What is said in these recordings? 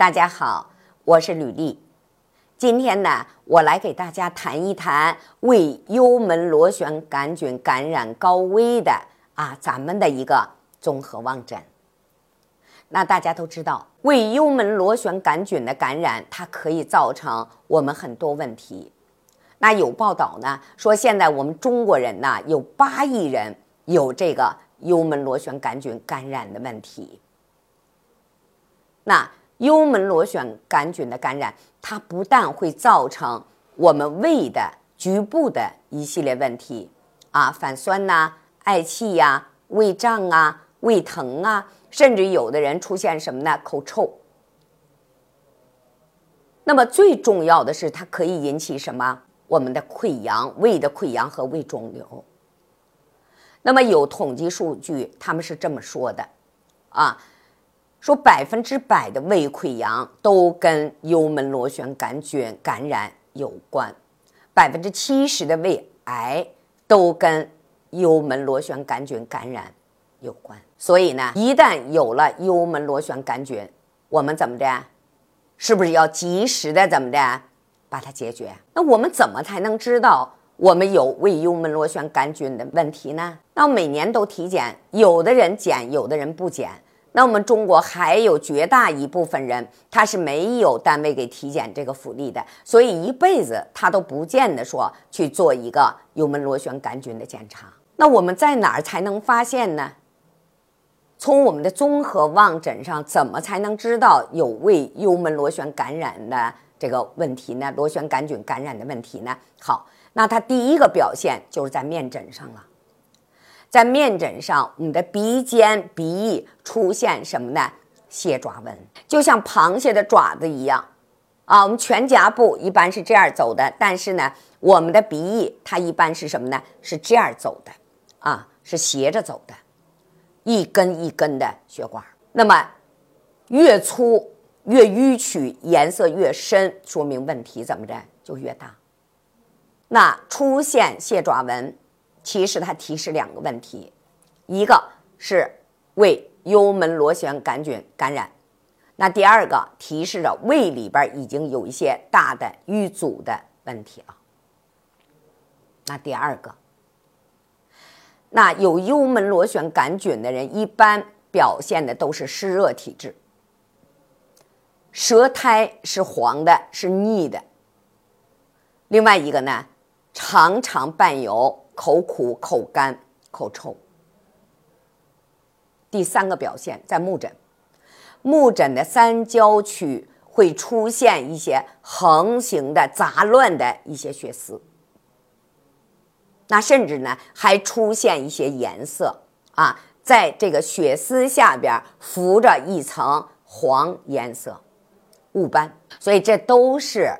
大家好，我是吕丽。今天呢，我来给大家谈一谈胃幽门螺旋杆菌感染高危的啊，咱们的一个综合望诊。那大家都知道，胃幽门螺旋杆菌的感染，它可以造成我们很多问题。那有报道呢，说现在我们中国人呢，有八亿人有这个幽门螺旋杆菌感染的问题。那幽门螺旋杆菌的感染，它不但会造成我们胃的局部的一系列问题啊，反酸呐、嗳气呀、胃胀啊、胃疼啊，甚至有的人出现什么呢？口臭。那么最重要的是，它可以引起什么？我们的溃疡、胃的溃疡和胃肿瘤。那么有统计数据，他们是这么说的啊。说百分之百的胃溃疡都跟幽门螺旋杆菌感染有关，百分之七十的胃癌都跟幽门螺旋杆菌感染有关。所以呢，一旦有了幽门螺旋杆菌，我们怎么的？是不是要及时的怎么的把它解决？那我们怎么才能知道我们有胃幽门螺旋杆菌的问题呢？那每年都体检，有的人检，有的人不检。那我们中国还有绝大一部分人，他是没有单位给体检这个福利的，所以一辈子他都不见得说去做一个幽门螺旋杆菌的检查。那我们在哪儿才能发现呢？从我们的综合望诊上，怎么才能知道有胃幽门螺旋感染的这个问题呢？螺旋杆菌感染的问题呢？好，那它第一个表现就是在面诊上了。在面诊上，我们的鼻尖、鼻翼出现什么呢？蟹爪纹，就像螃蟹的爪子一样，啊，我们全颊部一般是这样走的，但是呢，我们的鼻翼它一般是什么呢？是这样走的，啊，是斜着走的，一根一根的血管。那么越粗越迂曲，颜色越深，说明问题怎么着就越大。那出现蟹爪纹。其实它提示两个问题，一个是胃幽门螺旋杆菌感染，那第二个提示着胃里边已经有一些大的淤阻的问题了。那第二个，那有幽门螺旋杆菌的人一般表现的都是湿热体质，舌苔是黄的，是腻的。另外一个呢，常常伴有。口苦、口干、口臭。第三个表现在目诊，目诊的三焦区会出现一些横行的杂乱的一些血丝，那甚至呢还出现一些颜色。啊，在这个血丝下边浮着一层黄颜色。雾斑，所以这都是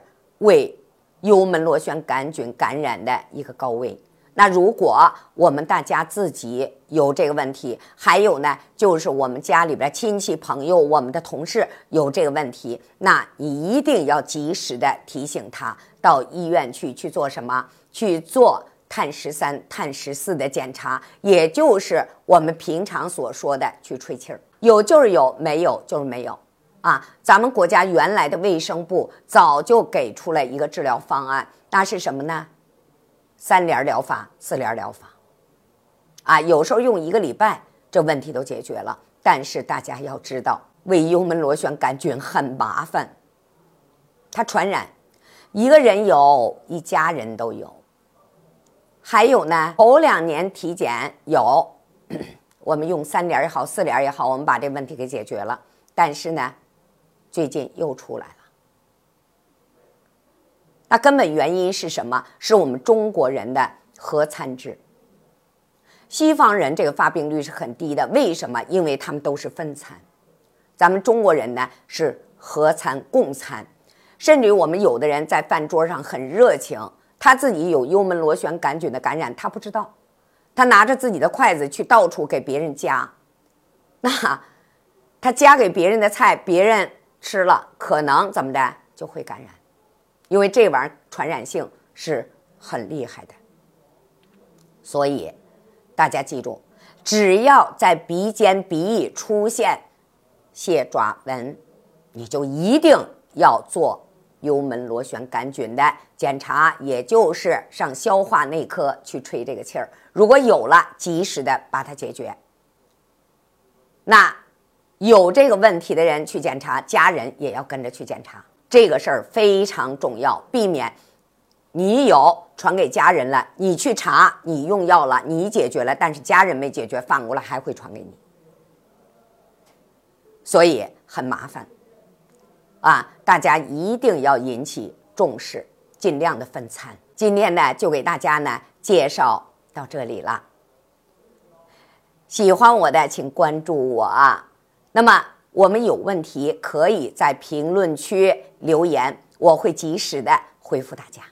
为幽门螺旋杆菌感染的一个高危。那如果我们大家自己有这个问题，还有呢，就是我们家里边亲戚朋友、我们的同事有这个问题，那你一定要及时的提醒他到医院去去做什么？去做碳十三、碳十四的检查，也就是我们平常所说的去吹气儿，有就是有，没有就是没有啊。咱们国家原来的卫生部早就给出了一个治疗方案，那是什么呢？三联疗法、四联疗法，啊，有时候用一个礼拜，这问题都解决了。但是大家要知道，胃幽门螺旋杆菌很麻烦，它传染，一个人有，一家人都有。还有呢，头两年体检有，我们用三联也好，四联也好，我们把这问题给解决了。但是呢，最近又出来了。那根本原因是什么？是我们中国人的合餐制。西方人这个发病率是很低的，为什么？因为他们都是分餐，咱们中国人呢是合餐共餐，甚至于我们有的人在饭桌上很热情，他自己有幽门螺旋杆菌的感染，他不知道，他拿着自己的筷子去到处给别人夹，那他夹给别人的菜，别人吃了可能怎么的就会感染。因为这玩意儿传染性是很厉害的，所以大家记住，只要在鼻尖、鼻翼出现蟹爪纹，你就一定要做幽门螺旋杆菌的检查，也就是上消化内科去吹这个气儿。如果有了，及时的把它解决。那有这个问题的人去检查，家人也要跟着去检查，这个事儿非常重要，避免你有传给家人了，你去查，你用药了，你解决了，但是家人没解决，反过来还会传给你，所以很麻烦。啊，大家一定要引起重视，尽量的分餐。今天呢，就给大家呢介绍到这里了。喜欢我的，请关注我啊。那么我们有问题可以在评论区留言，我会及时的回复大家。